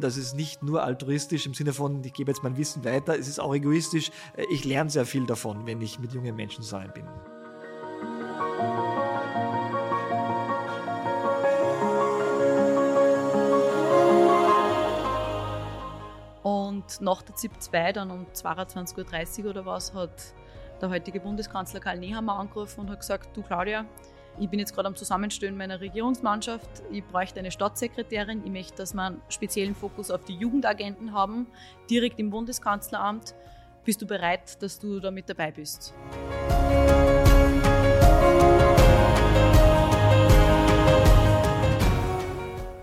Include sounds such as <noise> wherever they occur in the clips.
Das ist nicht nur altruistisch im Sinne von, ich gebe jetzt mein Wissen weiter, es ist auch egoistisch. Ich lerne sehr viel davon, wenn ich mit jungen Menschen zusammen bin. Und nach der ZIP 2, dann um 22.30 Uhr oder was, hat der heutige Bundeskanzler Karl Nehammer angerufen und hat gesagt, du Claudia, ich bin jetzt gerade am Zusammenstellen meiner Regierungsmannschaft. Ich bräuchte eine Staatssekretärin. Ich möchte, dass wir einen speziellen Fokus auf die Jugendagenten haben, direkt im Bundeskanzleramt. Bist du bereit, dass du da mit dabei bist?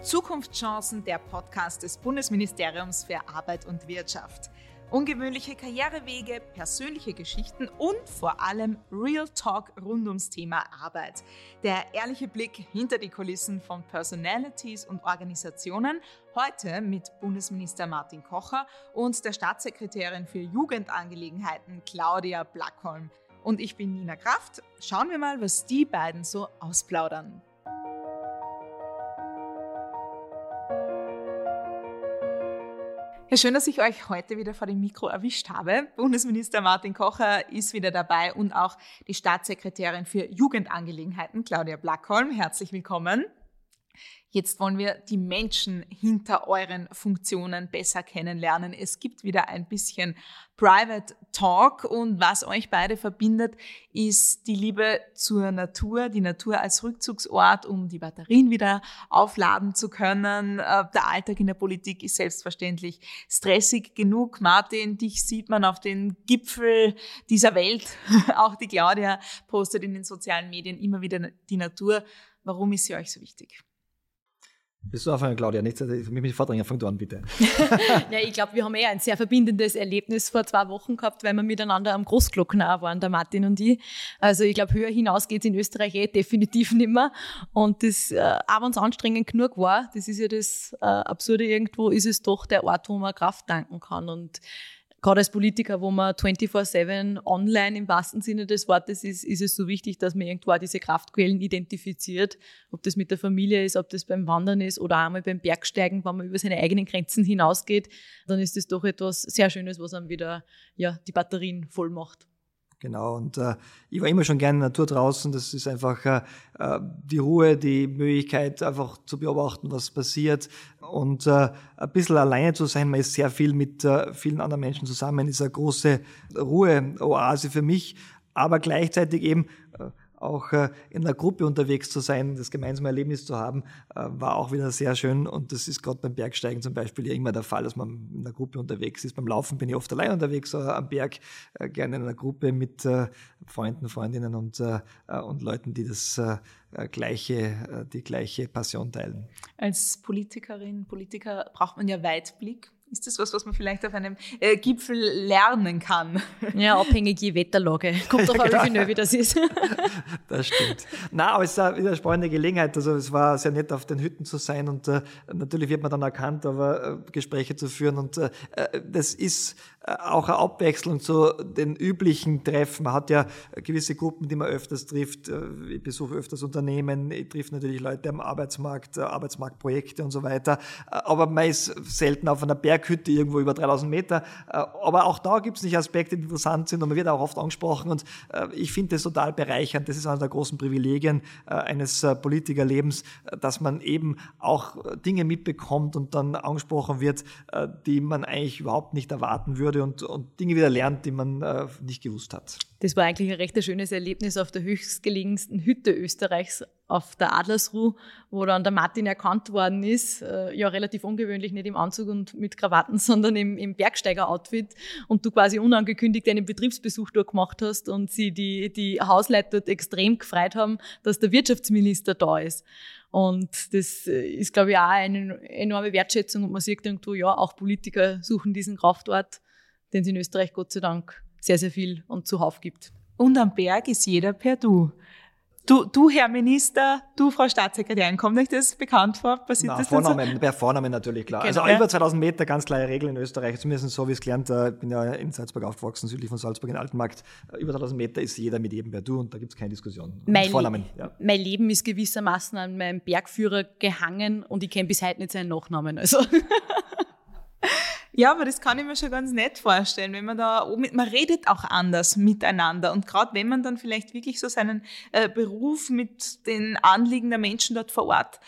Zukunftschancen, der Podcast des Bundesministeriums für Arbeit und Wirtschaft. Ungewöhnliche Karrierewege, persönliche Geschichten und vor allem Real Talk rund ums Thema Arbeit. Der ehrliche Blick hinter die Kulissen von Personalities und Organisationen. Heute mit Bundesminister Martin Kocher und der Staatssekretärin für Jugendangelegenheiten Claudia Blackholm. Und ich bin Nina Kraft. Schauen wir mal, was die beiden so ausplaudern. Ja, schön, dass ich euch heute wieder vor dem Mikro erwischt habe. Bundesminister Martin Kocher ist wieder dabei und auch die Staatssekretärin für Jugendangelegenheiten, Claudia Blackholm. Herzlich willkommen. Jetzt wollen wir die Menschen hinter euren Funktionen besser kennenlernen. Es gibt wieder ein bisschen Private Talk und was euch beide verbindet, ist die Liebe zur Natur, die Natur als Rückzugsort, um die Batterien wieder aufladen zu können. Äh, der Alltag in der Politik ist selbstverständlich stressig genug. Martin, dich sieht man auf den Gipfel dieser Welt. <laughs> Auch die Claudia postet in den sozialen Medien immer wieder die Natur. Warum ist sie euch so wichtig? Bist du anfangen, Claudia? Nicht, ich mich mit vordringen, fang du an, bitte. <laughs> ja, ich glaube, wir haben eher ein sehr verbindendes Erlebnis vor zwei Wochen gehabt, weil wir miteinander am Großglockner waren, der Martin und ich. Also ich glaube, höher hinaus geht es in Österreich eh definitiv nicht mehr. Und das, äh, auch wenn es anstrengend genug war, das ist ja das äh, Absurde irgendwo, ist es doch der Ort, wo man Kraft tanken kann. Und gerade als Politiker, wo man 24-7 online im wahrsten Sinne des Wortes ist, ist es so wichtig, dass man irgendwo diese Kraftquellen identifiziert. Ob das mit der Familie ist, ob das beim Wandern ist oder einmal beim Bergsteigen, wenn man über seine eigenen Grenzen hinausgeht, dann ist das doch etwas sehr Schönes, was einem wieder ja, die Batterien voll macht. Genau, und äh, ich war immer schon gerne in der Natur draußen. Das ist einfach äh, äh, die Ruhe, die Möglichkeit, einfach zu beobachten, was passiert. Und äh, ein bisschen alleine zu sein, man ist sehr viel mit äh, vielen anderen Menschen zusammen, ist eine große Ruhe-Oase für mich. Aber gleichzeitig eben äh, auch äh, in einer Gruppe unterwegs zu sein, das gemeinsame Erlebnis zu haben, äh, war auch wieder sehr schön. Und das ist gerade beim Bergsteigen zum Beispiel ja immer der Fall, dass man in einer Gruppe unterwegs ist. Beim Laufen bin ich oft allein unterwegs, aber am Berg äh, gerne in einer Gruppe mit Freunden, Freundinnen und, und Leuten, die das gleiche, die gleiche Passion teilen. Als Politikerin, Politiker braucht man ja Weitblick ist das was, was man vielleicht auf einem äh, Gipfel lernen kann? Ja, abhängig je Wetterlage. <laughs> Kommt doch genau. wie wie das ist. <laughs> das stimmt. Na, aber es ist eine spannende Gelegenheit. Also es war sehr nett, auf den Hütten zu sein und äh, natürlich wird man dann erkannt, aber äh, Gespräche zu führen und äh, äh das ist auch eine Abwechslung zu den üblichen Treffen. Man hat ja gewisse Gruppen, die man öfters trifft. Äh, ich besuche öfters Unternehmen, ich treffe natürlich Leute am Arbeitsmarkt, äh, Arbeitsmarktprojekte und so weiter. Aber man ist selten auf einer Berghütte irgendwo über 3000 Meter. Aber auch da gibt es nicht Aspekte, die interessant sind und man wird auch oft angesprochen und ich finde das total bereichernd. Das ist einer der großen Privilegien eines Politikerlebens, dass man eben auch Dinge mitbekommt und dann angesprochen wird, die man eigentlich überhaupt nicht erwarten würde würde und, und Dinge wieder lernt, die man äh, nicht gewusst hat. Das war eigentlich ein recht schönes Erlebnis auf der höchstgelegensten Hütte Österreichs, auf der Adlersruh, wo dann der Martin erkannt worden ist. Äh, ja, relativ ungewöhnlich, nicht im Anzug und mit Krawatten, <laughs> sondern im, im Bergsteiger-Outfit und du quasi unangekündigt einen Betriebsbesuch dort gemacht hast und sie die, die Hausleute dort extrem gefreut haben, dass der Wirtschaftsminister da ist. Und das äh, ist, glaube ich, auch eine enorme Wertschätzung und man sieht irgendwo, ja, auch Politiker suchen diesen Kraftort den es in Österreich Gott sei Dank sehr, sehr viel und zuhauf gibt. Und am Berg ist jeder per Du. Du, du, Herr Minister, du, Frau Staatssekretärin, kommt euch das bekannt vor? Passiert Na, das Vorname, per Vorname natürlich, klar. Genau, also ja. über 2000 Meter, ganz klare Regel in Österreich, zumindest so wie es gelernt, ich äh, bin ja in Salzburg aufgewachsen, südlich von Salzburg in Altenmarkt. Äh, über 2000 Meter ist jeder mit jedem per Du und da gibt es keine Diskussion. Mein, Vornamen, ja. mein Leben ist gewissermaßen an meinem Bergführer gehangen und ich kenne bis heute nicht seinen Nachnamen. Also. <laughs> Ja, aber das kann ich mir schon ganz nett vorstellen, wenn man da oben, man redet auch anders miteinander und gerade wenn man dann vielleicht wirklich so seinen äh, Beruf mit den Anliegen der Menschen dort vor Ort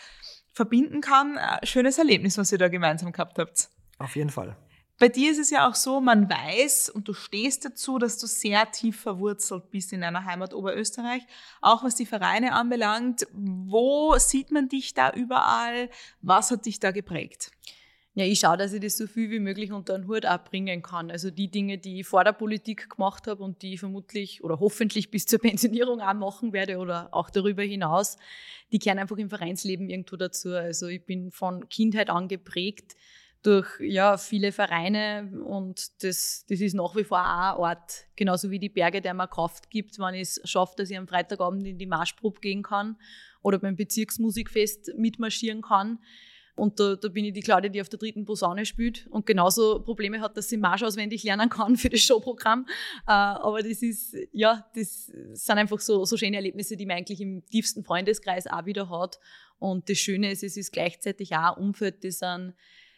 verbinden kann, äh, schönes Erlebnis, was ihr da gemeinsam gehabt habt. Auf jeden Fall. Bei dir ist es ja auch so, man weiß und du stehst dazu, dass du sehr tief verwurzelt bist in deiner Heimat Oberösterreich, auch was die Vereine anbelangt. Wo sieht man dich da überall? Was hat dich da geprägt? Ja, ich schaue, dass ich das so viel wie möglich unter den Hut abbringen kann. Also die Dinge, die ich vor der Politik gemacht habe und die ich vermutlich oder hoffentlich bis zur <laughs> Pensionierung auch machen werde oder auch darüber hinaus, die kehren einfach im Vereinsleben irgendwo dazu. Also ich bin von Kindheit an geprägt durch ja, viele Vereine und das, das ist nach wie vor auch ein Ort, genauso wie die Berge, der mir Kraft gibt, wenn ich es schaffe, dass ich am Freitagabend in die Marschprobe gehen kann oder beim Bezirksmusikfest mitmarschieren kann und da, da bin ich die Claudia, die auf der dritten Posaune spielt und genauso Probleme hat, dass sie Marsch auswendig lernen kann für das Showprogramm. Äh, aber das ist, ja, das sind einfach so, so schöne Erlebnisse, die man eigentlich im tiefsten Freundeskreis auch wieder hat. Und das Schöne ist, es ist gleichzeitig auch ein Umfeld, das an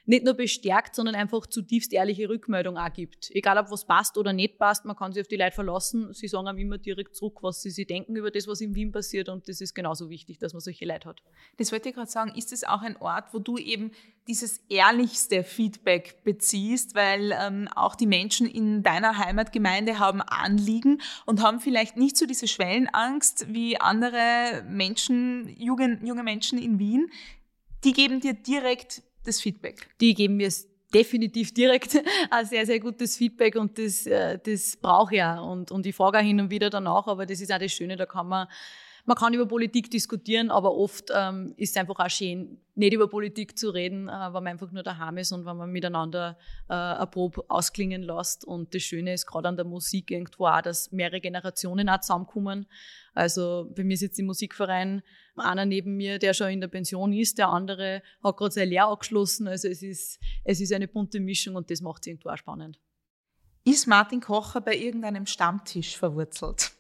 nicht nur bestärkt, sondern einfach zutiefst ehrliche Rückmeldung auch gibt. Egal, ob was passt oder nicht passt, man kann sich auf die Leute verlassen. Sie sagen einem immer direkt zurück, was sie sich denken über das, was in Wien passiert. Und das ist genauso wichtig, dass man solche Leute hat. Das wollte ich gerade sagen. Ist es auch ein Ort, wo du eben dieses ehrlichste Feedback beziehst, weil ähm, auch die Menschen in deiner Heimatgemeinde haben Anliegen und haben vielleicht nicht so diese Schwellenangst wie andere Menschen, junge, junge Menschen in Wien. Die geben dir direkt das Feedback? Die geben mir definitiv direkt <laughs> ein sehr, sehr gutes Feedback und das, äh, das brauche ich auch. Und, und ich frage auch hin und wieder danach, aber das ist auch das Schöne, da kann man man kann über Politik diskutieren, aber oft ähm, ist es einfach auch schön, nicht über Politik zu reden, äh, wenn man einfach nur daheim ist und wenn man miteinander äh, eine Probe ausklingen lässt. Und das Schöne ist gerade an der Musik irgendwo auch, dass mehrere Generationen auch zusammenkommen. Also bei mir sitzt im Musikverein einer neben mir, der schon in der Pension ist, der andere hat gerade sein Lehr abgeschlossen. Also es ist, es ist eine bunte Mischung und das macht es irgendwo auch spannend. Ist Martin Kocher bei irgendeinem Stammtisch verwurzelt?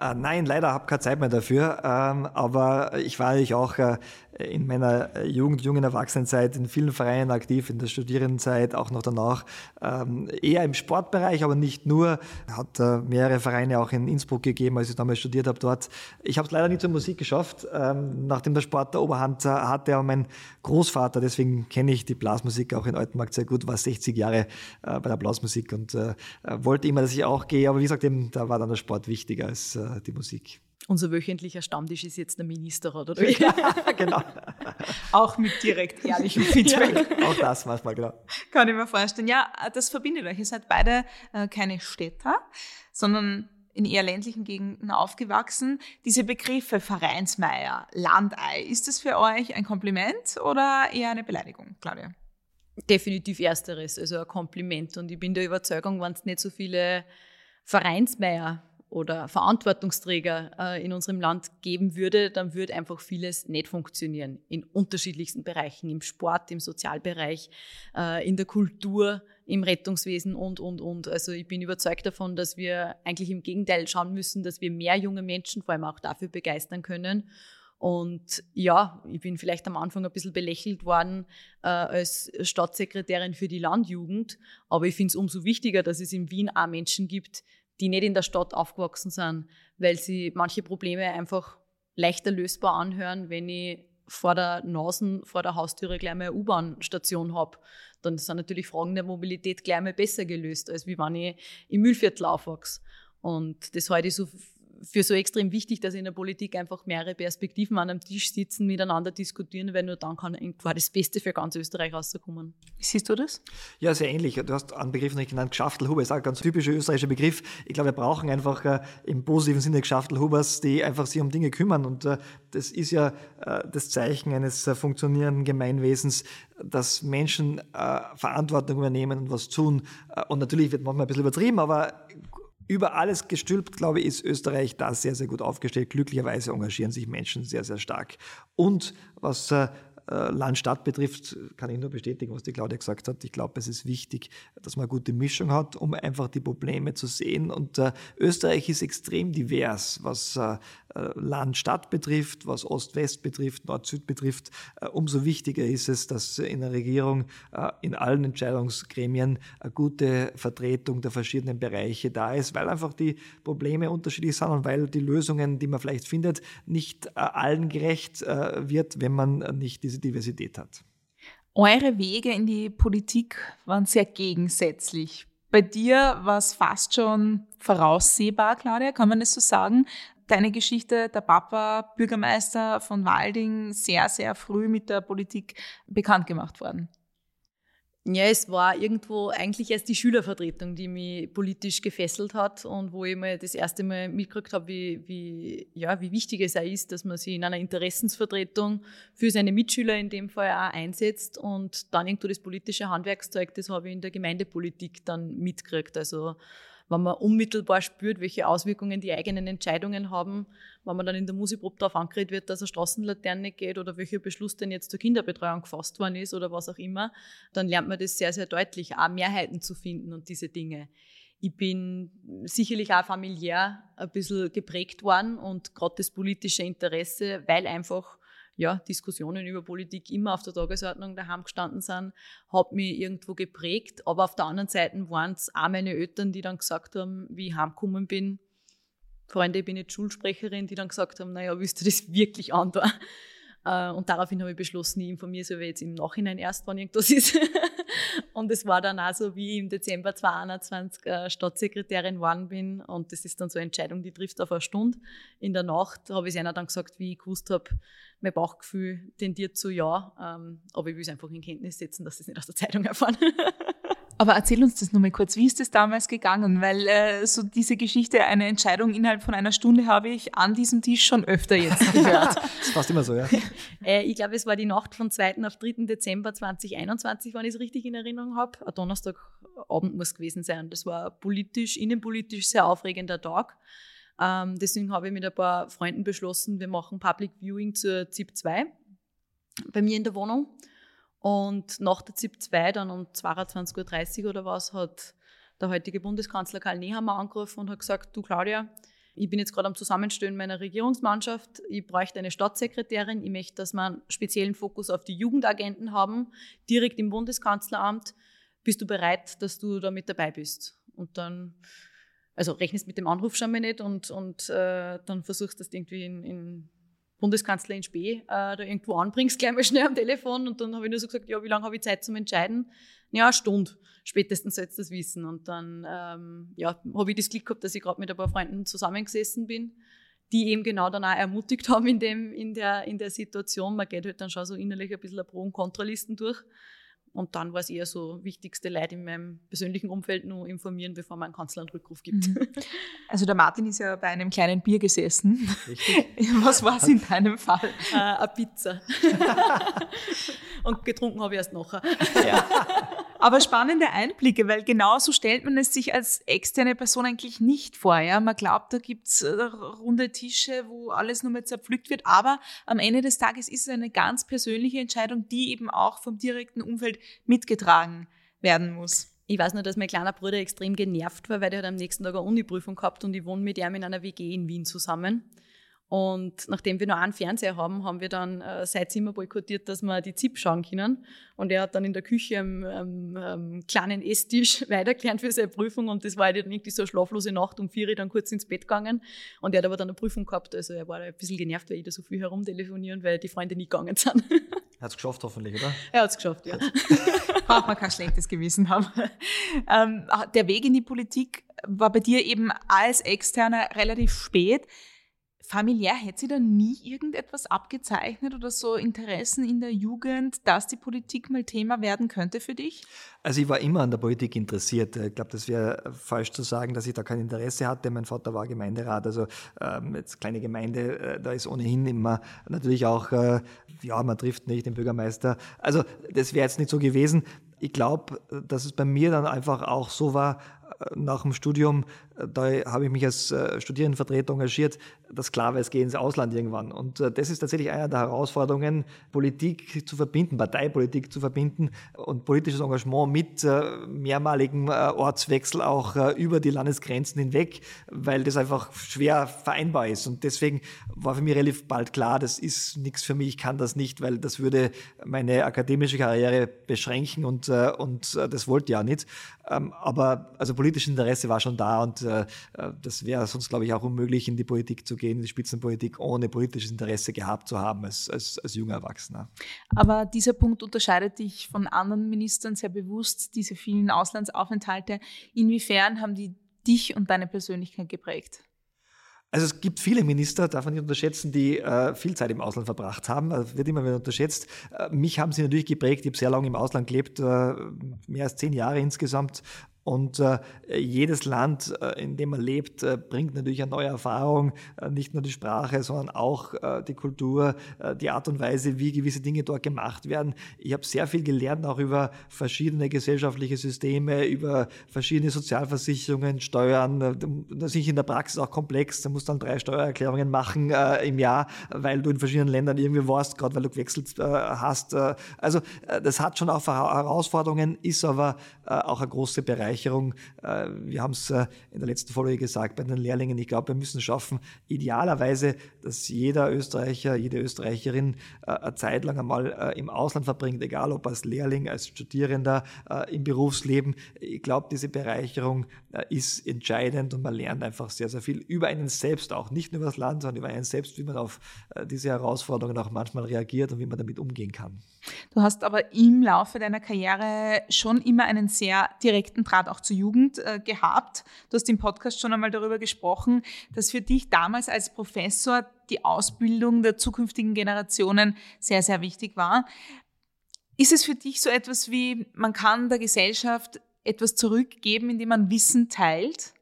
Äh, nein, leider habe ich keine Zeit mehr dafür. Ähm, aber ich war eigentlich auch äh, in meiner Jugend, jungen Erwachsenenzeit in vielen Vereinen aktiv, in der Studierendenzeit, auch noch danach. Ähm, eher im Sportbereich, aber nicht nur. Hat äh, mehrere Vereine auch in Innsbruck gegeben, als ich damals studiert habe dort. Ich habe es leider nicht zur Musik geschafft, ähm, nachdem der Sport der Oberhand hatte. Aber mein Großvater, deswegen kenne ich die Blasmusik auch in Altenmarkt sehr gut, war 60 Jahre bei der Blasmusik und wollte immer, dass ich auch gehe. Aber wie gesagt, eben, da war dann der Sport wichtiger als die Musik. Unser wöchentlicher Stammtisch ist jetzt der Minister, oder? <laughs> Ja, genau. <laughs> auch mit direkt ehrlichem <laughs> Feedback. Ja, auch das manchmal, genau. Kann ich mir vorstellen. Ja, das verbindet euch. Ihr seid beide äh, keine Städter, sondern in eher ländlichen Gegenden aufgewachsen. Diese Begriffe Vereinsmeier, Landei, ist das für euch ein Kompliment oder eher eine Beleidigung, Claudia? Definitiv ersteres, also ein Kompliment. Und ich bin der Überzeugung, wenn es nicht so viele Vereinsmeier oder Verantwortungsträger äh, in unserem Land geben würde, dann würde einfach vieles nicht funktionieren. In unterschiedlichsten Bereichen, im Sport, im Sozialbereich, äh, in der Kultur, im Rettungswesen und, und, und. Also ich bin überzeugt davon, dass wir eigentlich im Gegenteil schauen müssen, dass wir mehr junge Menschen vor allem auch dafür begeistern können. Und ja, ich bin vielleicht am Anfang ein bisschen belächelt worden äh, als Stadtsekretärin für die Landjugend, aber ich finde es umso wichtiger, dass es in Wien auch Menschen gibt, die nicht in der Stadt aufgewachsen sind, weil sie manche Probleme einfach leichter lösbar anhören, wenn ich vor der Nase, vor der Haustüre gleich mal eine U-Bahn-Station habe. Dann sind natürlich Fragen der Mobilität gleich mal besser gelöst, als wie wenn ich im Müllviertel aufwachse. Und das halte ich so für so extrem wichtig, dass in der Politik einfach mehrere Perspektiven an einem Tisch sitzen, miteinander diskutieren, weil nur dann kann irgendwo das Beste für ganz Österreich rauskommen. Siehst du das? Ja, sehr ähnlich. Du hast einen Begriff nicht genannt, Geschaftelhuber, ist auch ein ganz typischer österreichischer Begriff. Ich glaube, wir brauchen einfach äh, im positiven Sinne Geschaftelhubers, die einfach sich um Dinge kümmern. Und äh, das ist ja äh, das Zeichen eines äh, funktionierenden Gemeinwesens, dass Menschen äh, Verantwortung übernehmen und was tun. Äh, und natürlich wird manchmal ein bisschen übertrieben, aber über alles gestülpt, glaube ich, ist Österreich da sehr, sehr gut aufgestellt. Glücklicherweise engagieren sich Menschen sehr, sehr stark. Und was äh, äh, Land-Stadt betrifft, kann ich nur bestätigen, was die Claudia gesagt hat. Ich glaube, es ist wichtig, dass man eine gute Mischung hat, um einfach die Probleme zu sehen. Und äh, Österreich ist extrem divers, was äh, Land-Stadt betrifft, was Ost-West betrifft, Nord-Süd betrifft. Äh, umso wichtiger ist es, dass in der Regierung äh, in allen Entscheidungsgremien eine gute Vertretung der verschiedenen Bereiche da ist, weil einfach die Probleme unterschiedlich sind und weil die Lösungen, die man vielleicht findet, nicht allen gerecht wird, wenn man nicht diese Diversität hat. Eure Wege in die Politik waren sehr gegensätzlich. Bei dir war es fast schon voraussehbar, Claudia, kann man das so sagen? Deine Geschichte, der Papa, Bürgermeister von Walding, sehr, sehr früh mit der Politik bekannt gemacht worden. Ja, es war irgendwo eigentlich erst die Schülervertretung, die mich politisch gefesselt hat und wo ich mal das erste Mal mitgekriegt habe, wie, wie, ja, wie wichtig es auch ist, dass man sich in einer Interessensvertretung für seine Mitschüler in dem Fall auch einsetzt und dann irgendwo das politische Handwerkszeug, das habe ich in der Gemeindepolitik dann mitgekriegt. Also wenn man unmittelbar spürt, welche Auswirkungen die eigenen Entscheidungen haben, wenn man dann in der Musikprobe darauf angeredet wird, dass eine Straßenlaterne geht oder welcher Beschluss denn jetzt zur Kinderbetreuung gefasst worden ist oder was auch immer, dann lernt man das sehr, sehr deutlich, auch Mehrheiten zu finden und diese Dinge. Ich bin sicherlich auch familiär ein bisschen geprägt worden und gerade das politische Interesse, weil einfach ja, Diskussionen über Politik immer auf der Tagesordnung daheim gestanden sind, hat mich irgendwo geprägt. Aber auf der anderen Seite waren es auch meine Eltern, die dann gesagt haben, wie ich heimgekommen bin, Freunde, ich bin jetzt Schulsprecherin, die dann gesagt haben, naja, willst du das wirklich andauern? Äh, und daraufhin habe ich beschlossen, ich informiere so wie jetzt im Nachhinein erst, wann irgendwas ist. <laughs> und es war dann auch so, wie ich im Dezember 2021 äh, Stadtsekretärin geworden bin. Und das ist dann so eine Entscheidung, die trifft auf eine Stunde. In der Nacht habe ich es einer dann gesagt, wie ich gewusst habe, mein Bauchgefühl tendiert zu ja. Ähm, aber ich will es einfach in Kenntnis setzen, dass es nicht aus der Zeitung erfahren. <laughs> Aber erzähl uns das nur mal kurz. Wie ist das damals gegangen? Weil äh, so diese Geschichte, eine Entscheidung innerhalb von einer Stunde, habe ich an diesem Tisch schon öfter jetzt <laughs> gehört. das ist fast immer so, ja. <laughs> äh, ich glaube, es war die Nacht von 2. auf 3. Dezember 2021, wenn ich es richtig in Erinnerung habe. Ein Donnerstagabend muss gewesen sein. Das war politisch, innenpolitisch sehr aufregender Tag. Ähm, deswegen habe ich mit ein paar Freunden beschlossen, wir machen Public Viewing zur ZIP 2 bei mir in der Wohnung. Und nach der ZIP 2, dann um 22.30 Uhr oder was, hat der heutige Bundeskanzler Karl Nehammer angerufen und hat gesagt, du Claudia, ich bin jetzt gerade am Zusammenstellen meiner Regierungsmannschaft. Ich bräuchte eine Staatssekretärin. Ich möchte, dass wir einen speziellen Fokus auf die Jugendagenten haben, direkt im Bundeskanzleramt. Bist du bereit, dass du da mit dabei bist? Und dann, also rechnest mit dem Anruf schon mal nicht und, und äh, dann versuchst du das irgendwie in, in Bundeskanzler in Spee äh, da irgendwo anbringst, gleich mal schnell am Telefon. Und dann habe ich nur so gesagt, ja, wie lange habe ich Zeit zum Entscheiden? Ja, eine Stunde. Spätestens sollst du das wissen. Und dann ähm, ja, habe ich das Glück gehabt, dass ich gerade mit ein paar Freunden zusammengesessen bin, die eben genau dann auch ermutigt haben in, dem, in, der, in der Situation. Man geht halt dann schon so innerlich ein bisschen eine Pro- und Kontralisten durch. Und dann war es eher so, wichtigste Leute in meinem persönlichen Umfeld nur informieren, bevor man einen Kanzler einen Rückruf gibt. Mhm. <laughs> Also der Martin ist ja bei einem kleinen Bier gesessen. Richtig. <laughs> Was war es in deinem Fall? Äh, eine Pizza. <laughs> Und getrunken habe ich erst nachher. Ja. <laughs> Aber spannende Einblicke, weil genau so stellt man es sich als externe Person eigentlich nicht vor. Ja? Man glaubt, da gibt's äh, runde Tische, wo alles nur mehr zerpflückt wird. Aber am Ende des Tages ist es eine ganz persönliche Entscheidung, die eben auch vom direkten Umfeld mitgetragen werden muss. Ich weiß nur, dass mein kleiner Bruder extrem genervt war, weil der hat am nächsten Tag eine Uni-Prüfung gehabt und ich wohne mit ihm in einer WG in Wien zusammen. Und nachdem wir nur einen Fernseher haben, haben wir dann äh, sein Zimmer boykottiert, dass wir die ZIP schauen können. Und er hat dann in der Küche am, am, am kleinen Esstisch <laughs> weitergelernt für seine Prüfung. Und das war halt dann irgendwie so eine schlaflose Nacht. Um vier Uhr dann kurz ins Bett gegangen. Und er hat aber dann eine Prüfung gehabt. Also er war ein bisschen genervt, weil ich da so viel herumtelefonieren, weil die Freunde nie gegangen sind. <laughs> Er hat es geschafft, hoffentlich, oder? Er hat es geschafft, ja. Braucht <laughs> man kein schlechtes Gewissen haben. Ähm, der Weg in die Politik war bei dir eben als Externer relativ spät familiär hätte sie da nie irgendetwas abgezeichnet oder so Interessen in der Jugend, dass die Politik mal Thema werden könnte für dich? Also ich war immer an der Politik interessiert. Ich glaube, das wäre falsch zu sagen, dass ich da kein Interesse hatte. Mein Vater war Gemeinderat, also ähm, jetzt kleine Gemeinde, äh, da ist ohnehin immer natürlich auch, äh, ja, man trifft nicht den Bürgermeister. Also das wäre jetzt nicht so gewesen. Ich glaube, dass es bei mir dann einfach auch so war, nach dem Studium da habe ich mich als äh, Studierendenvertreter engagiert, dass klar war, es geht ins Ausland irgendwann. Und äh, das ist tatsächlich eine der Herausforderungen, Politik zu verbinden, Parteipolitik zu verbinden und politisches Engagement mit äh, mehrmaligen Ortswechsel auch über die Landesgrenzen hinweg, weil das einfach schwer vereinbar ist. Und deswegen war für mich relativ bald klar, das ist nichts für mich, ich kann das nicht, weil das würde meine akademische Karriere beschränken und, und das wollte ich ja nicht. Ähm, aber also politisches Interesse war schon da und das wäre sonst, glaube ich, auch unmöglich, in die Politik zu gehen in die Spitzenpolitik, ohne politisches Interesse gehabt zu haben als, als, als junger Erwachsener. Aber dieser Punkt unterscheidet dich von anderen Ministern sehr bewusst, diese vielen Auslandsaufenthalte. Inwiefern haben die dich und deine Persönlichkeit geprägt? Also es gibt viele Minister, darf man nicht unterschätzen, die äh, viel Zeit im Ausland verbracht haben. Das wird immer wieder unterschätzt. Äh, mich haben sie natürlich geprägt. Ich habe sehr lange im Ausland gelebt, äh, mehr als zehn Jahre insgesamt und äh, jedes Land, äh, in dem man lebt, äh, bringt natürlich eine neue Erfahrung, äh, nicht nur die Sprache, sondern auch äh, die Kultur, äh, die Art und Weise, wie gewisse Dinge dort gemacht werden. Ich habe sehr viel gelernt, auch über verschiedene gesellschaftliche Systeme, über verschiedene Sozialversicherungen, Steuern. Das ist in der Praxis auch komplex. Du musst dann drei Steuererklärungen machen im Jahr, weil du in verschiedenen Ländern irgendwie warst, gerade weil du gewechselt hast. also das hat schon auch Herausforderungen, ist aber auch eine große Bereich Bereicherung. Äh, wir haben es äh, in der letzten Folge gesagt bei den Lehrlingen. Ich glaube, wir müssen schaffen, idealerweise, dass jeder Österreicher, jede Österreicherin äh, eine Zeit lang einmal im Ausland verbringt, egal ob als Lehrling, als Studierender, im Berufsleben. Ich glaube, diese Bereicherung ist entscheidend und man lernt einfach sehr, sehr viel über einen selbst auch. Nicht nur über das Land, sondern über einen selbst, wie man auf diese Herausforderungen auch manchmal reagiert und wie man damit umgehen kann. Du hast aber im Laufe deiner Karriere schon immer einen sehr direkten Draht auch zur Jugend äh, gehabt. Du hast im Podcast schon einmal darüber gesprochen, dass für dich damals als Professor die Ausbildung der zukünftigen Generationen sehr, sehr wichtig war. Ist es für dich so etwas wie, man kann der Gesellschaft etwas zurückgeben, indem man Wissen teilt?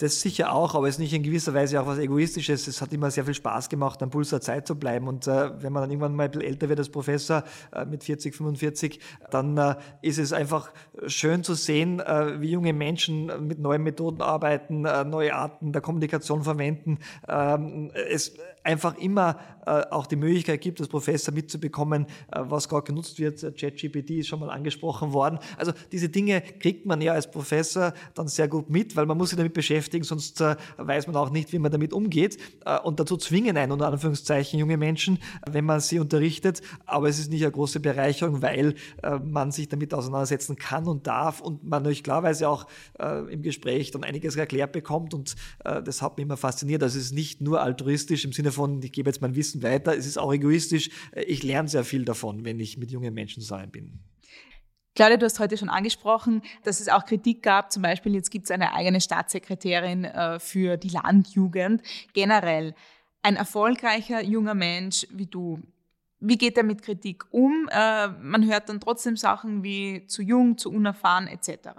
Das sicher auch, aber es ist nicht in gewisser Weise auch was Egoistisches. Es hat immer sehr viel Spaß gemacht, am Puls der Zeit zu bleiben. Und äh, wenn man dann irgendwann mal ein bisschen älter wird als Professor, äh, mit 40, 45, dann äh, ist es einfach schön zu sehen, äh, wie junge Menschen mit neuen Methoden arbeiten, äh, neue Arten der Kommunikation verwenden. Ähm, es einfach immer äh, auch die Möglichkeit gibt, als Professor mitzubekommen, was gerade genutzt wird. ChatGPT ist schon mal angesprochen worden. Also diese Dinge kriegt man ja als Professor dann sehr gut mit, weil man muss sich damit beschäftigen, sonst äh, weiß man auch nicht, wie man damit umgeht. Äh, und dazu zwingen einen unter Anführungszeichen junge Menschen, wenn man sie unterrichtet. Aber es ist nicht eine große Bereicherung, weil äh, man sich damit auseinandersetzen kann und darf und man natürlich klarweise auch im Gespräch dann einiges erklärt bekommt. Und das hat mich immer fasziniert. Also es ist nicht nur altruistisch im Sinne von, ich gebe jetzt mein Wissen weiter, es ist auch egoistisch. Ich lerne sehr viel davon, wenn ich mit jungen Menschen zusammen bin. Claudia, du hast heute schon angesprochen, dass es auch Kritik gab. Zum Beispiel, jetzt gibt es eine eigene Staatssekretärin äh, für die Landjugend. Generell ein erfolgreicher junger Mensch wie du. Wie geht er mit Kritik um? Äh, man hört dann trotzdem Sachen wie zu jung, zu unerfahren etc.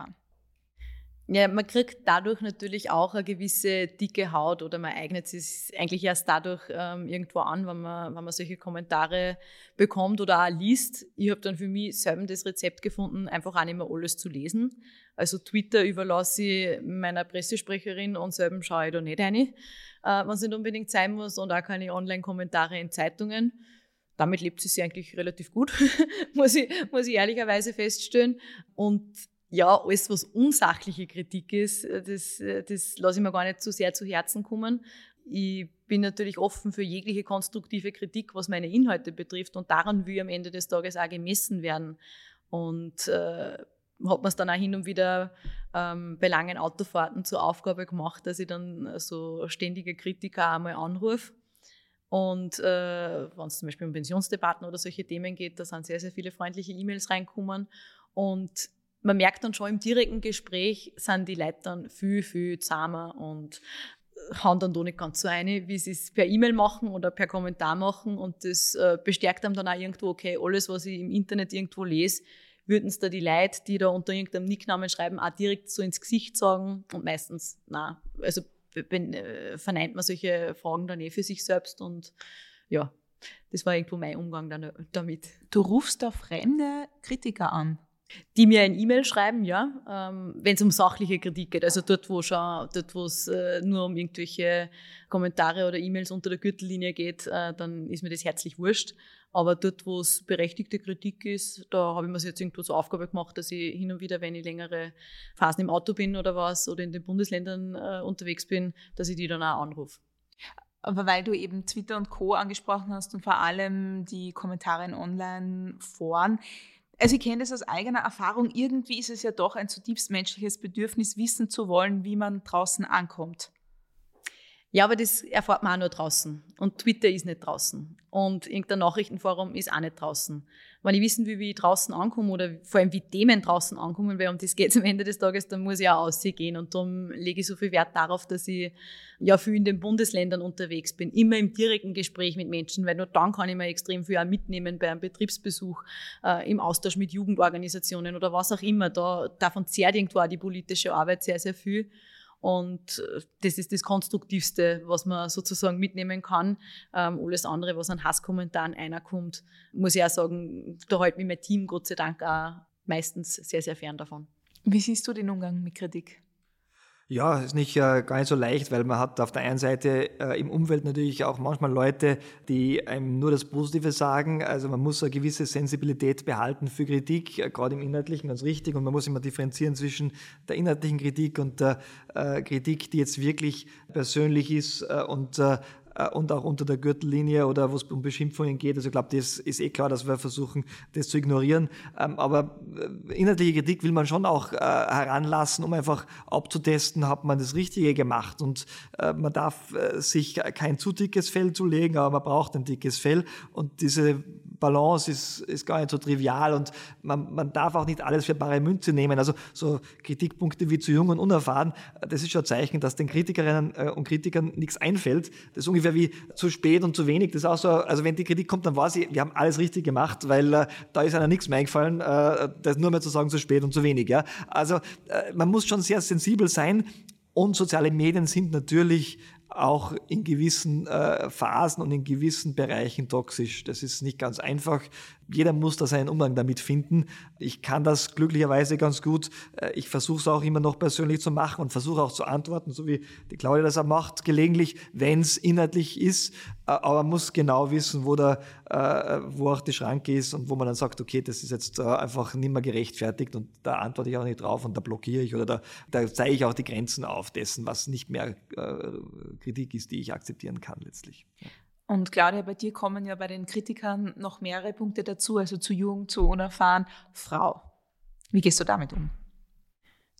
Ja, man kriegt dadurch natürlich auch eine gewisse dicke Haut oder man eignet sich eigentlich erst dadurch ähm, irgendwo an, wenn man, wenn man solche Kommentare bekommt oder auch liest. Ich habe dann für mich selber das Rezept gefunden, einfach auch nicht mehr alles zu lesen. Also Twitter überlasse ich meiner Pressesprecherin und selber schaue ich da nicht rein, äh, wenn es nicht unbedingt sein muss und auch keine Online-Kommentare in Zeitungen damit lebt sie eigentlich relativ gut, <laughs> muss, ich, muss ich ehrlicherweise feststellen. Und ja, alles, was unsachliche Kritik ist, äh, das, äh, das lasse ich mir gar nicht so sehr zu Herzen kommen. Ich bin natürlich offen für jegliche konstruktive Kritik, was meine Inhalte betrifft und daran will am Ende des Tages auch gemessen werden. Und äh, hat man es dann auch hin und wieder ähm, bei langen Autofahrten zur Aufgabe gemacht, dass ich dann so ständige Kritiker einmal anrufe. Und äh, wenn es zum Beispiel um Pensionsdebatten oder solche Themen geht, da sind sehr, sehr viele freundliche E-Mails reinkommen. Und man merkt dann schon im direkten Gespräch, sind die Leute dann viel, viel zahmer und hauen dann da nicht ganz so eine, wie sie es per E-Mail machen oder per Kommentar machen. Und das äh, bestärkt einem dann auch irgendwo, okay, alles, was ich im Internet irgendwo lese, würden es da die Leute, die da unter irgendeinem Nicknamen schreiben, auch direkt so ins Gesicht sagen. Und meistens, na, also ben, äh, verneint man solche Fragen dann eh für sich selbst. Und ja, das war irgendwo mein Umgang dann, damit. Du rufst da fremde Kritiker an. Die mir ein E-Mail schreiben, ja, ähm, wenn es um sachliche Kritik geht. Also dort, wo schon, dort, wo es äh, nur um irgendwelche Kommentare oder E-Mails unter der Gürtellinie geht, äh, dann ist mir das herzlich wurscht. Aber dort, wo es berechtigte Kritik ist, da habe ich mir jetzt irgendwo zur Aufgabe gemacht, dass ich hin und wieder, wenn ich längere Phasen im Auto bin oder was oder in den Bundesländern äh, unterwegs bin, dass ich die dann auch anrufe. Aber weil du eben Twitter und Co. angesprochen hast und vor allem die Kommentare in Online-Foren, also ich kenne das aus eigener Erfahrung, irgendwie ist es ja doch ein zutiefst menschliches Bedürfnis, wissen zu wollen, wie man draußen ankommt. Ja, aber das erfahrt man auch nur draußen. Und Twitter ist nicht draußen. Und irgendein Nachrichtenforum ist auch nicht draußen. Wenn ich wissen will, wie ich draußen ankomme oder vor allem wie Themen draußen ankommen, weil um das geht es am Ende des Tages, dann muss ich auch aussehen Und darum lege ich so viel Wert darauf, dass ich ja viel in den Bundesländern unterwegs bin. Immer im direkten Gespräch mit Menschen, weil nur dann kann ich mir extrem viel auch mitnehmen bei einem Betriebsbesuch, äh, im Austausch mit Jugendorganisationen oder was auch immer. Da, davon zehrt irgendwo auch die politische Arbeit sehr, sehr viel. Und äh, das ist das Konstruktivste, was man sozusagen mitnehmen kann. Ähm, alles andere, was an Hasskommentaren einer kommt, muss ich auch sagen, da hält mich mein Team Gott sei Dank auch meistens sehr, sehr fern davon. Wie siehst du den Umgang mit Kritik? Ja, ist nicht äh, gar nicht so leicht, weil man hat auf der einen Seite äh, im Umfeld natürlich auch manchmal Leute, die einem nur das Positive sagen. Also man muss eine gewisse Sensibilität behalten für Kritik, äh, gerade im Inhaltlichen, ganz richtig. Und man muss immer differenzieren zwischen der inhaltlichen Kritik und der äh, Kritik, die jetzt wirklich persönlich ist äh, und äh, und auch unter der Gürtellinie oder wo es um Beschimpfungen geht. Also ich glaube, das ist eh klar, dass wir versuchen, das zu ignorieren. Ähm, aber äh, inhaltliche Kritik will man schon auch äh, heranlassen, um einfach abzutesten, hat man das Richtige gemacht. Und man darf sich kein zu dickes Fell zulegen, aber man braucht ein dickes Fell. Und diese Balance ist, ist gar nicht so trivial und man, man darf auch nicht alles für bare Münze nehmen. Also so Kritikpunkte wie zu jung und unerfahren, das ist schon ein Zeichen, dass den Kritikerinnen und Kritikern nichts einfällt. Das ist ungefähr wie zu spät und zu wenig. Das ist auch so, also wenn die Kritik kommt, dann weiß ich, wir haben alles richtig gemacht, weil äh, da ist einer nichts mehr eingefallen, äh, das nur mehr zu sagen, zu spät und zu wenig. Ja? Also äh, man muss schon sehr sensibel sein und soziale Medien sind natürlich auch in gewissen äh, Phasen und in gewissen Bereichen toxisch. Das ist nicht ganz einfach jeder muss da seinen Umgang damit finden. Ich kann das glücklicherweise ganz gut. Äh, ich versuche es auch immer noch persönlich zu machen und versuche auch zu antworten, so wie die Claudia das auch macht, gelegentlich, wenn es inhaltlich ist. Äh, aber man muss genau wissen, wo, der, äh, wo auch die Schranke ist und wo man dann sagt, okay, das ist jetzt einfach nicht mehr gerechtfertigt und da antworte ich auch nicht drauf und da blockiere ich oder da, da zeige ich auch die Grenzen auf dessen, was nicht mehr Kritik ist, die ich akzeptieren kann letztlich. Und Claudia, bei dir kommen ja bei den Kritikern noch mehrere Punkte dazu, also zu jung, zu unerfahren, Frau. Wie gehst du damit um?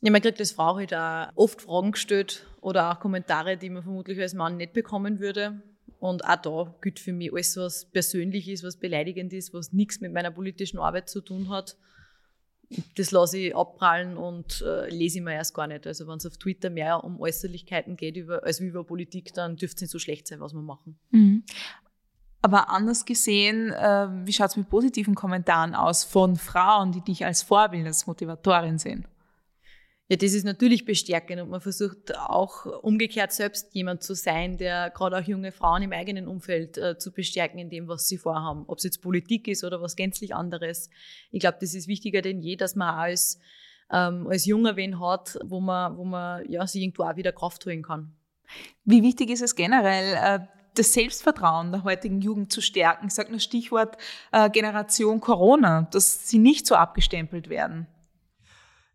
Ja, man kriegt als Frau halt auch oft Fragen gestellt oder auch Kommentare, die man vermutlich als Mann nicht bekommen würde. Und auch da gilt für mich alles, was persönlich ist, was beleidigend ist, was nichts mit meiner politischen Arbeit zu tun hat das lasse ich abprallen und äh, lese ich mir erst gar nicht. Also wenn es auf Twitter mehr um Äußerlichkeiten geht über, als über Politik, dann dürfte es nicht so schlecht sein, was wir machen. Mhm. Aber anders gesehen, äh, wie schaut es mit positiven Kommentaren aus von Frauen, die dich als Vorbild, als Motivatorin sehen? Ja, das ist natürlich bestärkend und man versucht auch umgekehrt selbst jemand zu sein, der gerade auch junge Frauen im eigenen Umfeld äh, zu bestärken in dem, was sie vorhaben. Ob es jetzt Politik ist oder was gänzlich anderes. Ich glaube, das ist wichtiger denn je, dass man als, ähm, als junger wen hat, wo man, wo man ja, sich irgendwo auch wieder Kraft holen kann. Wie wichtig ist es generell, äh, das Selbstvertrauen der heutigen Jugend zu stärken? Ich sage nur Stichwort äh, Generation Corona, dass sie nicht so abgestempelt werden.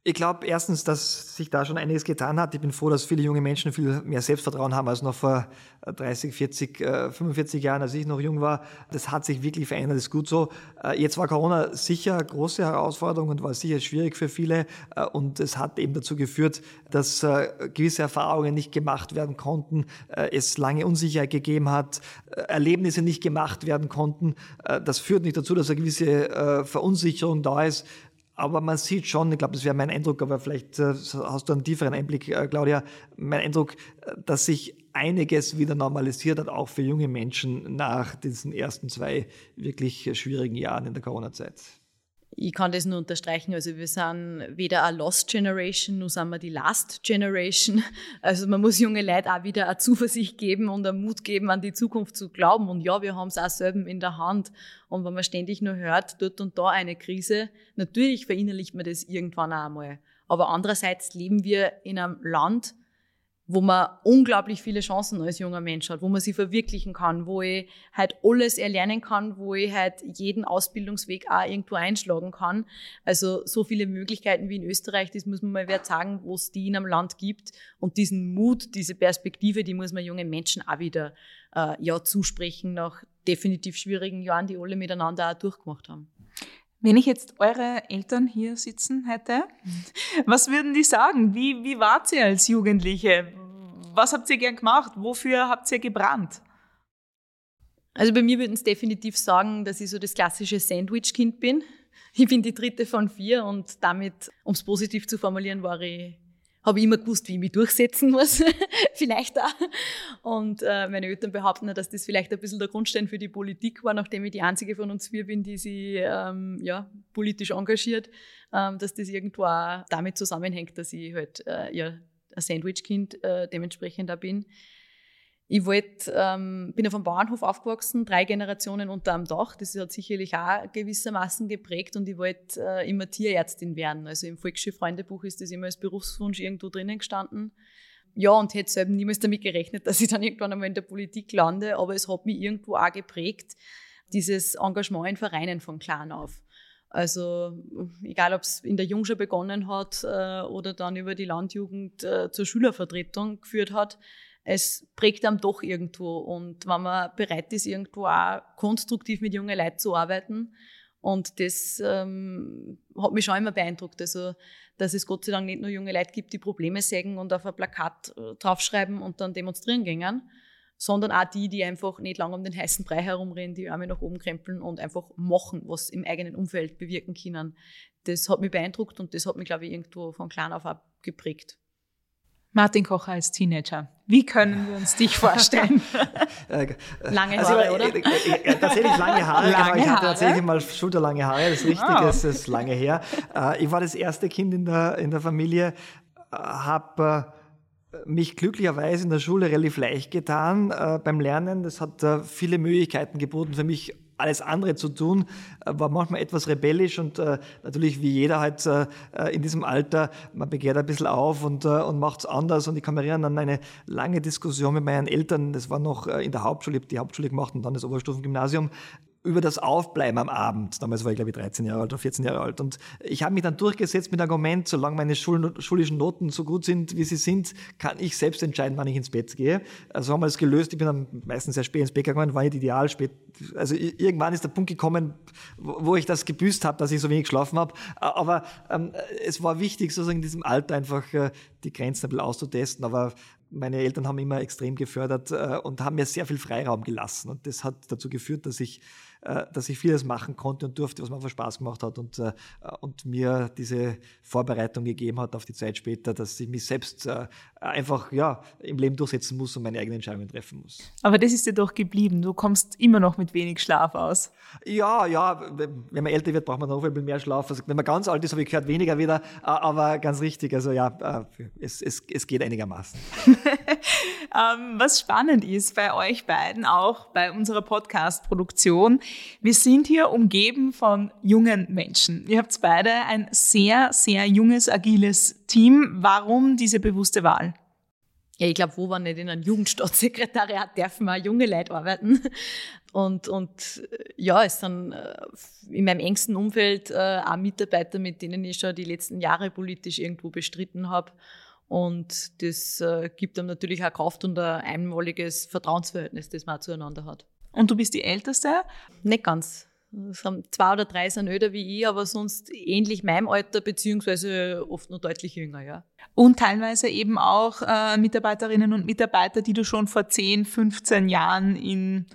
Ich glaube erstens, dass sich da schon einiges getan hat. Ich bin froh, dass viele junge Menschen viel mehr Selbstvertrauen haben als noch vor 30, 40, 45 Jahren, als ich noch jung war. Das hat sich wirklich verändert, ist gut so. Äh, jetzt war Corona sicher eine große Herausforderung und war sicher schwierig für viele. Äh, und es hat eben dazu geführt, dass äh, gewisse Erfahrungen nicht gemacht werden konnten, es lange Unsicherheit gegeben hat, Erlebnisse nicht gemacht werden konnten. Das führt nicht dazu, dass eine gewisse Verunsicherung da ist. Aber man sieht schon, ich glaube, das wäre mein Eindruck, aber vielleicht äh, hast du einen tieferen Einblick, äh, Claudia, mein Eindruck, äh, dass sich einiges wieder normalisiert hat, auch für junge Menschen nach diesen ersten zwei wirklich schwierigen Jahren in der Corona-Zeit. Ich kann das nur unterstreichen. Also wir sind weder eine Lost Generation, noch sind wir die Last Generation. <laughs> Also man muss junge Leute auch wieder eine Zuversicht geben und einen Mut geben, an die Zukunft zu glauben. Und ja, wir haben es auch selber in der Hand. Und wenn man ständig nur hört, dort und da eine Krise, natürlich verinnerlicht man das irgendwann einmal. Aber andererseits leben wir in einem Land, wo man unglaublich viele Chancen als junger Mensch hat, wo man sie verwirklichen kann, wo ich halt alles erlernen kann, wo ich halt jeden Ausbildungsweg auch irgendwo einschlagen kann. Also so viele Möglichkeiten wie in Österreich, das muss man mal wieder sagen, wo es die in einem Land gibt. Und diesen Mut, diese Perspektive, die muss man jungen Menschen auch wieder äh, ja zusprechen nach definitiv schwierigen Jahren, die alle miteinander auch durchgemacht haben. Wenn ich jetzt eure Eltern hier sitzen hätte, was würden die sagen? Wie, wie wart ihr als Jugendliche? Was habt ihr gern gemacht? Wofür habt ihr gebrannt? Also bei mir würden sie definitiv sagen, dass ich so das klassische Sandwich-Kind bin. Ich bin die dritte von vier und damit, um es positiv zu formulieren, war ich habe ich immer gewusst, wie ich mich durchsetzen muss, <laughs> vielleicht auch. Und äh, meine Eltern behaupten, dass das vielleicht ein bisschen der Grundstein für die Politik war, nachdem ich die einzige von uns vier bin, die sich ähm, ja, politisch engagiert, ähm, dass das irgendwo auch damit zusammenhängt, dass ich halt äh, ja, ein Sandwich-Kind äh, dementsprechend da bin. Ich wollt, ähm, bin auf einem Bauernhof aufgewachsen, drei Generationen unter einem Dach. Das hat sicherlich auch gewissermaßen geprägt und ich wollte äh, immer Tierärztin werden. Also im Volksschulfreundebuch ist das immer als Berufswunsch irgendwo drinnen gestanden. Ja, und hätte selber niemals damit gerechnet, dass ich dann irgendwann einmal in der Politik lande, aber es hat mich irgendwo auch geprägt, dieses Engagement in Vereinen von klein auf. Also egal, ob es in der Jungschau begonnen hat äh, oder dann über die Landjugend äh, zur Schülervertretung geführt hat, es prägt einem doch irgendwo. Und wenn man bereit ist, irgendwo auch konstruktiv mit jungen Leuten zu arbeiten, und das ähm, hat mich schon immer beeindruckt. Also, dass es Gott sei Dank nicht nur junge Leute gibt, die Probleme sägen und auf ein Plakat äh, draufschreiben und dann demonstrieren gehen, sondern auch die, die einfach nicht lange um den heißen Brei herumrennen, die Arme nach oben krempeln und einfach machen, was im eigenen Umfeld bewirken können. Das hat mich beeindruckt und das hat mich, glaube ich, irgendwo von klein auf auch geprägt. Martin Kocher als Teenager. Wie können wir uns dich vorstellen? <laughs> Äh, lange also, Haare, oder? Äh, äh, tatsächlich lange Haare. Lange genau, ich hatte tatsächlich mal schulterlange Haare, das ist richtig, oh. es ist lange her. Ich war das erste Kind in der, in der Familie, habe mich glücklicherweise in der Schule relativ leicht getan beim Lernen. Das hat viele Möglichkeiten geboten für mich, alles andere zu tun, äh, war manchmal etwas rebellisch und äh, natürlich wie jeder halt äh, äh, in diesem Alter, man begehrt ein bisschen auf und, äh, und macht es anders. Und ich kann mich erinnern an eine lange Diskussion mit meinen Eltern, das war noch äh, in der Hauptschule, ich habe die Hauptschule gemacht und dann das Oberstufengymnasium, über das Aufbleiben am Abend. Damals war ich, glaube ich, 13 Jahre alt oder 14 Jahre alt. Und ich habe mich dann durchgesetzt mit dem Argument, solange meine Schul schulischen Noten so gut sind, wie sie sind, kann ich selbst entscheiden, wann ich ins Bett gehe. Also haben wir das gelöst. Ich bin dann meistens sehr spät ins Bett gegangen, war nicht ideal spät. Also irgendwann ist der Punkt gekommen, wo ich das gebüßt habe, dass ich so wenig geschlafen habe. Aber ähm, es war wichtig, sozusagen in diesem Alter einfach äh, die Grenzen ein bisschen auszutesten. Aber meine Eltern haben immer extrem gefördert äh, und haben mir sehr viel Freiraum gelassen. Und das hat dazu geführt, dass ich dass ich vieles machen konnte und durfte, was mir einfach Spaß gemacht hat und, äh, und mir diese Vorbereitung gegeben hat auf die Zeit später, dass ich mich selbst äh, einfach ja, im Leben durchsetzen muss und meine eigenen Entscheidungen treffen muss. Aber das ist dir doch geblieben. Du kommst immer noch mit wenig Schlaf aus. Ja, ja, wenn man älter wird, braucht man noch ein bisschen mehr Schlaf. Also, wenn man ganz alt ist, habe ich gehört, weniger wieder, aber ganz richtig. Also ja, es, es, es geht einigermaßen. <laughs> ähm, was spannend ist bei euch beiden, auch bei unserer Podcast-Produktion, wir sind hier umgeben von jungen Menschen. Ihr habt beide ein sehr, sehr junges, agiles Team. Warum diese bewusste Wahl? Ja, ich glaube, wo wir nicht in einem Jugendstaatssekretariat <laughs> dürfen wir junge Leute arbeiten. Und, und ja, es sind äh, in meinem engsten Umfeld äh, auch Mitarbeiter, mit denen ich schon die letzten Jahre politisch irgendwo bestritten habe. Und das äh, gibt einem natürlich auch Kraft und ein einmaliges Vertrauensverhältnis, das man zueinander hat. Und du bist die Älteste? Nicht ganz. Zwei oder drei sind älter wie ich, aber sonst ähnlich meinem Alter, beziehungsweise oft nur deutlich jünger, ja. Und teilweise eben auch äh, Mitarbeiterinnen und Mitarbeiter, die du schon vor 10, 15 Jahren in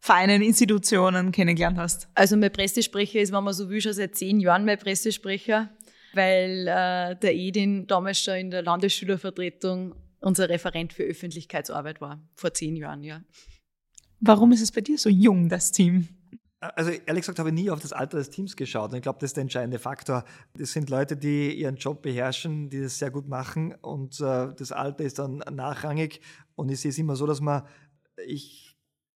feinen Institutionen kennengelernt hast. Also mein Pressesprecher ist, wenn man so will, schon seit zehn Jahren mein Pressesprecher, weil äh, der Edin damals schon in der Landesschülervertretung unser Referent für Öffentlichkeitsarbeit war, vor zehn Jahren, ja. Warum ist es bei dir so jung, das Team? Also ehrlich gesagt habe ich nie auf das Alter des Teams geschaut. Und ich glaube, das ist der entscheidende Faktor. Das sind Leute, die ihren Job beherrschen, die das sehr gut machen. Und äh, das Alter ist dann nachrangig. Und ich sehe es immer so, dass man, ich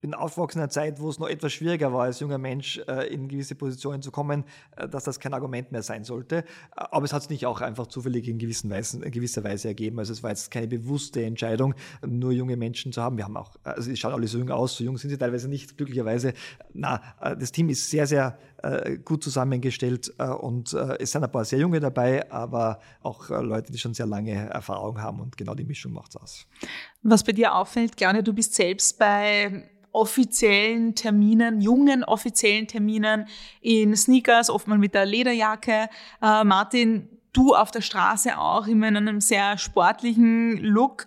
bin aufgewachsen in einer Zeit, wo es noch etwas schwieriger war, als junger Mensch äh, in gewisse Positionen zu kommen, äh, dass das kein Argument mehr sein sollte. Aber es hat sich nicht auch einfach zufällig in, gewissen Weisen, in gewisser Weise ergeben. Also es war jetzt keine bewusste Entscheidung, nur junge Menschen zu haben. Wir haben auch, also sie schauen alle so jung aus, so jung sind sie teilweise nicht, glücklicherweise. Na, äh, das Team ist sehr, sehr gut zusammengestellt und es sind ein paar sehr junge dabei, aber auch Leute, die schon sehr lange Erfahrung haben und genau die Mischung macht es aus. Was bei dir auffällt, Claudia, du bist selbst bei offiziellen Terminen, jungen offiziellen Terminen in Sneakers, oft mal mit der Lederjacke. Äh, Martin, du auf der Straße auch immer in einem sehr sportlichen Look.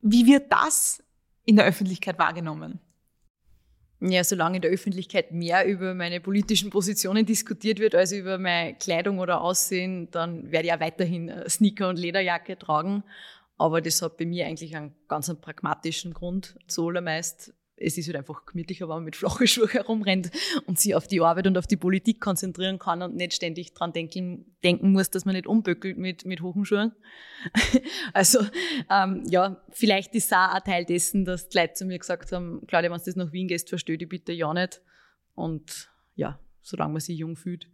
Wie wird das in der Öffentlichkeit wahrgenommen? Ja, solange in der Öffentlichkeit mehr über meine politischen Positionen diskutiert wird als über meine Kleidung oder Aussehen, dann werde ich auch weiterhin Sneaker und Lederjacke tragen. Aber das hat bei mir eigentlich einen ganz pragmatischen Grund. Zuallermeist es ist halt einfach gemütlicher, wenn man mit flachen <laughs> Schuhen herumrennt und sich auf die Arbeit und auf die Politik konzentrieren kann und nicht ständig dran denken, denken muss, dass man nicht umböckelt mit, mit hohen Schuhen. <laughs> also, ähm, ja, vielleicht ist es auch ein Teil dessen, dass die Leute zu mir gesagt haben, Claudia, wenn du das nach Wien gehst, verstehe dich bitte ja nicht. Und ja, solange man sich jung fühlt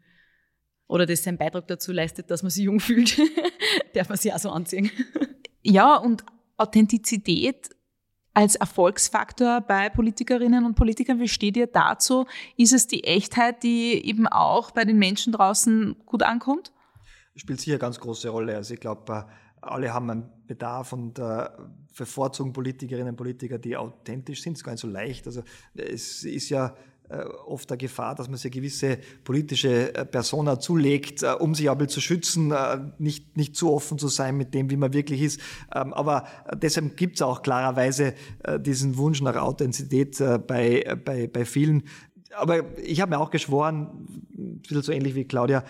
oder das seinen Beitrag dazu leistet, dass man sich jung fühlt, <laughs> darf man sich auch so anziehen. Ja, und Authentizität als Erfolgsfaktor bei Politikerinnen und Politikern? Wie steht ihr dazu? Ist es die Echtheit, die eben auch bei den Menschen draußen gut ankommt? Spielt sicher eine ganz große Rolle. Also ich glaube, äh, alle haben einen Bedarf und äh, bevorzugen Politikerinnen und Politiker, die authentisch sind. Das ist gar nicht so leicht. Also es ist ja oft der Gefahr, dass man sich gewisse politische äh, Persona zulegt, äh, um sich aber zu schützen, nicht, nicht zu offen zu sein mit dem, wie man wirklich ist. Ähm, aber deshalb gibt es auch klarerweise diesen Wunsch nach Authentizität bei, bei, bei vielen. Aber ich habe mir auch geschworen, bisschen so ähnlich wie Claudia,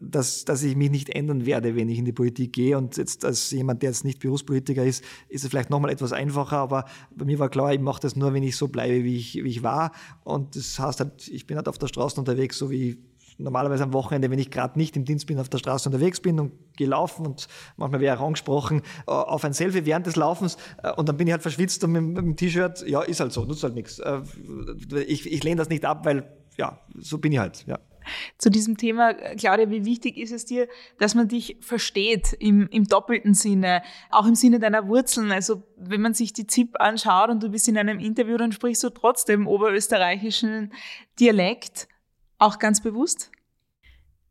dass, dass ich mich nicht ändern werde, wenn ich in die Politik gehe. Und jetzt als jemand, der jetzt nicht Berufspolitiker ist, ist es vielleicht nochmal etwas einfacher. Aber bei mir war klar, ich mache das nur, wenn ich so bleibe, wie ich, wie ich war. Und das heißt halt, ich bin halt auf der Straße unterwegs, so wie normalerweise am Wochenende, wenn ich gerade nicht im Dienst bin, auf der Straße unterwegs bin und gelaufen und manchmal wäre auch angesprochen äh, auf ein Selfie während des Laufens äh, und dann bin ich halt verschwitzt und mit, mit dem T-Shirt, ja, ist halt so, nutzt halt nichts. Äh, ich, ich lehne das nicht ab, weil, ja, so bin ich halt, ja <laughs> zu diesem Thema, Claudia, wie wichtig ist es dir, dass man dich versteht im, im doppelten Sinne, auch im Sinne deiner Wurzeln? Also wenn man sich die ZIP anschaut und du bist in einem Interview, dann sprichst du trotzdem oberösterreichischen Dialekt, auch ganz bewusst?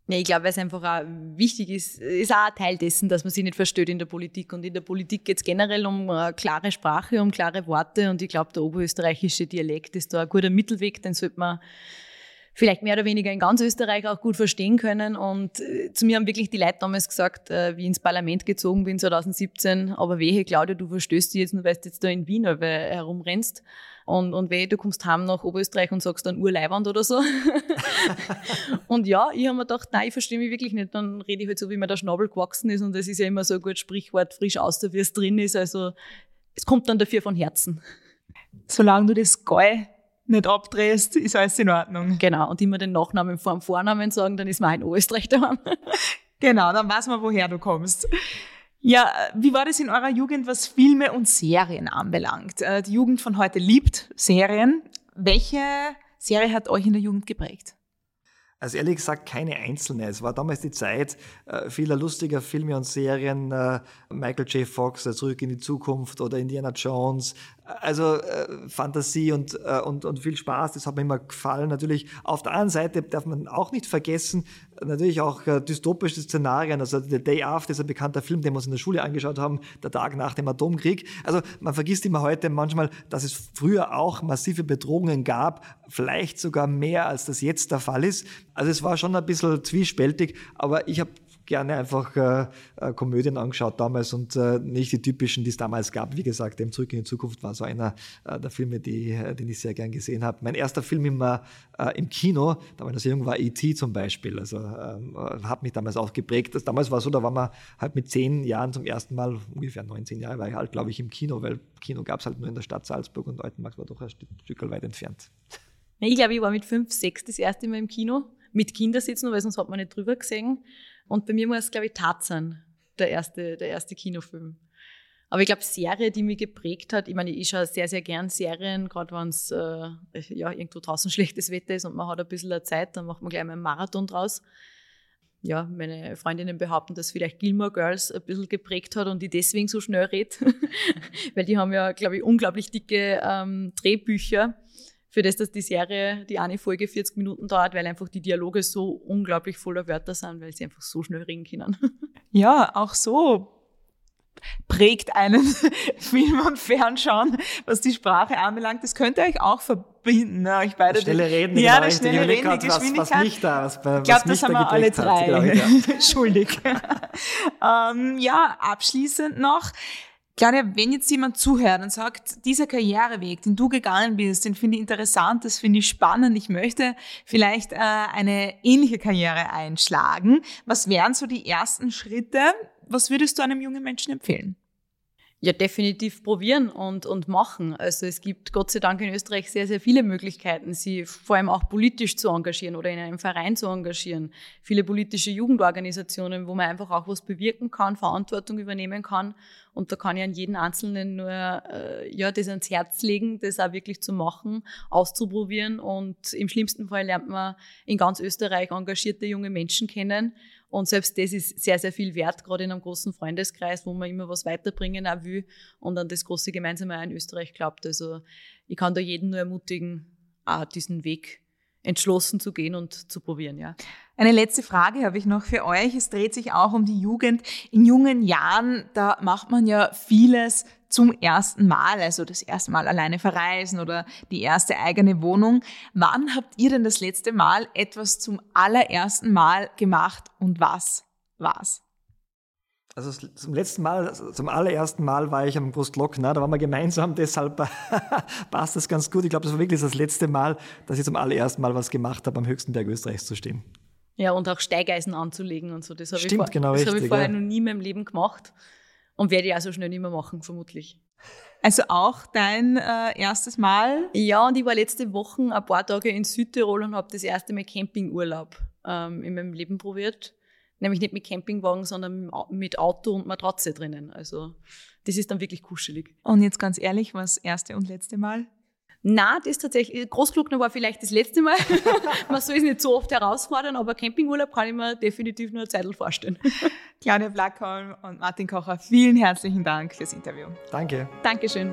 Ja, ich glaube, weil es einfach auch wichtig ist, ist auch ein Teil dessen, dass man sich nicht versteht in der Politik. Und in der Politik geht es generell um äh, klare Sprache, um klare Worte. Und ich glaube, der oberösterreichische Dialekt ist da ein guter Mittelweg, den sollte man vielleicht mehr oder weniger in ganz Österreich auch gut verstehen können. Und äh, zu mir haben wirklich die Leute damals gesagt, äh, wie ich ins Parlament gezogen bin 2017, aber wehe, Claudia, du verstößt dich jetzt nur, weil du jetzt da in Wien herumrennst. Und, und wehe, du kommst heim nach Oberösterreich und sagst dann Urleiwand oder so. <laughs> und ja, ich habe mir gedacht, nein, ich verstehe mich wirklich nicht. Dann rede ich halt so, wie mir der Schnabel gewachsen ist. Und das ist ja immer so ein gutes Sprichwort, frisch aus, wie es drin ist. Also es kommt dann dafür von Herzen. Solange du das Gäu nicht abdrehst, ist alles in Ordnung. Genau, und immer den Nachnamen vor dem Vornamen sagen, dann ist mein Österreich daheim. <laughs> genau, dann weiß man, woher du kommst. Ja, wie war das in eurer Jugend, was Filme und Serien anbelangt? Äh, die Jugend von heute liebt Serien. Welche Serie hat euch in der Jugend geprägt? Also ehrlich gesagt keine einzelne. Es war damals die Zeit äh, vieler lustiger Filme und Serien, äh, Michael J. Fox, äh, Zurück in die Zukunft oder Indiana Jones, also äh, Fantasie und, äh, und, und viel Spaß, das hat mir immer gefallen. Natürlich auf der anderen Seite darf man auch nicht vergessen, natürlich auch äh, dystopische Szenarien, also The Day After ist ein bekannter Film, den wir uns in der Schule angeschaut haben, der Tag nach dem Atomkrieg. Also man vergisst immer heute manchmal, dass es früher auch massive Bedrohungen gab, vielleicht sogar mehr, als das jetzt der Fall ist. Also es war schon ein bisschen zwiespältig, aber ich habe gerne einfach äh, äh, Komödien angeschaut damals und äh, nicht die typischen, die es damals gab. Wie gesagt, dem Zurück in die Zukunft war so einer äh, der Filme, die, äh, den ich sehr gern gesehen habe. Mein erster Film im, äh, im Kino, da noch sehr jung, war E.T. zum Beispiel. Also ähm, hat mich damals auch geprägt. Das, damals war so, da war man halt mit zehn Jahren zum ersten Mal, ungefähr 19 Jahre war ich halt, glaube ich, im Kino, weil Kino gab es halt nur in der Stadt Salzburg und Altenmarkt war doch ein Stück weit entfernt. Ich glaube, ich war mit fünf, sechs das erste Mal im Kino. Mit Kindersitzen, weil sonst hat man nicht drüber gesehen. Und bei mir war es, glaube ich, Tarzan, der erste, der erste Kinofilm. Aber ich glaube, Serie, die mich geprägt hat, ich meine, ich schaue sehr, sehr gern Serien, gerade wenn es äh, ja, irgendwo draußen <laughs> schlechtes Wetter ist und man hat ein bisschen Zeit, dann macht man gleich mal einen Marathon draus. Ja, meine Freundinnen behaupten, dass vielleicht Gilmore Girls ein bisschen geprägt hat und die deswegen so schnell redet. <laughs> Weil die haben ja, glaube ich, unglaublich dicke ähm, Drehbücher für das, dass die Serie, die eine Folge 40 Minuten dauert, weil einfach die Dialoge so unglaublich voller Wörter sind, weil sie einfach so schnell reden können. <laughs> Ja, auch so prägt einen <laughs> Film und Fernschauen, was die Sprache anbelangt. Das könnte euch auch verbinden, ne? euch beide. Schnelle Reden, ja, das schnelle Reden, die Geschwindigkeit. Was, was nicht da, was, was ich glaube, das haben wir alle drei. Hat, ja. <laughs> Schuldig. ähm, ja, abschließend noch. Claudia, wenn jetzt jemand zuhört und sagt, dieser Karriereweg, den du gegangen bist, den finde ich interessant, das finde ich spannend, ich möchte vielleicht äh, eine ähnliche Karriere einschlagen. Was wären so die ersten Schritte? Was würdest du einem jungen Menschen empfehlen? Ja, definitiv probieren und, und machen. Also es gibt Gott sei Dank in Österreich sehr, sehr viele Möglichkeiten, sie vor allem auch politisch zu engagieren oder in einem Verein zu engagieren. Viele politische Jugendorganisationen, wo man einfach auch was bewirken kann, Verantwortung übernehmen kann. Und da kann ich an jeden Einzelnen nur äh, ja, das ans Herz legen, das auch wirklich zu machen, auszuprobieren. Und im schlimmsten Fall lernt man in ganz Österreich engagierte junge Menschen kennen und selbst das ist sehr, sehr viel wert, gerade in einem großen Freundeskreis, wo man immer was weiterbringen auch will und an das große Gemeinsame auch in Österreich glaubt. Also ich kann da jeden nur ermutigen, auch diesen Weg entschlossen zu gehen und zu probieren, ja. Eine letzte Frage habe ich noch für euch. Es dreht sich auch um die Jugend. In jungen Jahren, da macht man ja vieles zum ersten Mal, also das erste Mal alleine verreisen oder die erste eigene Wohnung. Wann habt ihr denn das letzte Mal etwas zum allerersten Mal gemacht und was war's? Also zum letzten Mal, zum allerersten Mal war ich am Brustlockner, da waren wir gemeinsam, <laughs> deshalb <laughs> passt das ganz gut. Ich glaube, das war wirklich das letzte Mal, dass ich zum allerersten Mal was gemacht habe, am höchsten Berg Österreichs zu stehen. Ja, und auch Steigeisen anzulegen und so. Das habe Stimmt, ich, vor, genau das richtig, habe ich vorher ja. noch nie in meinem Leben gemacht und werde ich auch so schnell nicht mehr machen, vermutlich. Also auch dein äh, erstes Mal? Ja, und ich war letzte Woche ein paar Tage in Südtirol und habe das erste Mal Campingurlaub ähm, in meinem Leben probiert. Nämlich nicht mit Campingwagen, sondern mit Auto und Matratze drinnen. Also das ist dann wirklich kuschelig. Und jetzt ganz ehrlich, was erste und letzte Mal? Na, das tatsächlich, Großglockner war vielleicht das letzte Mal. <laughs> Man soll es nicht so oft herausfordern, aber Campingurlaub kann ich mir definitiv nur eine Zeit vorstellen. <laughs> Claudia Blackholm und Martin Kocher, vielen herzlichen Dank fürs Interview. Danke. Dankeschön.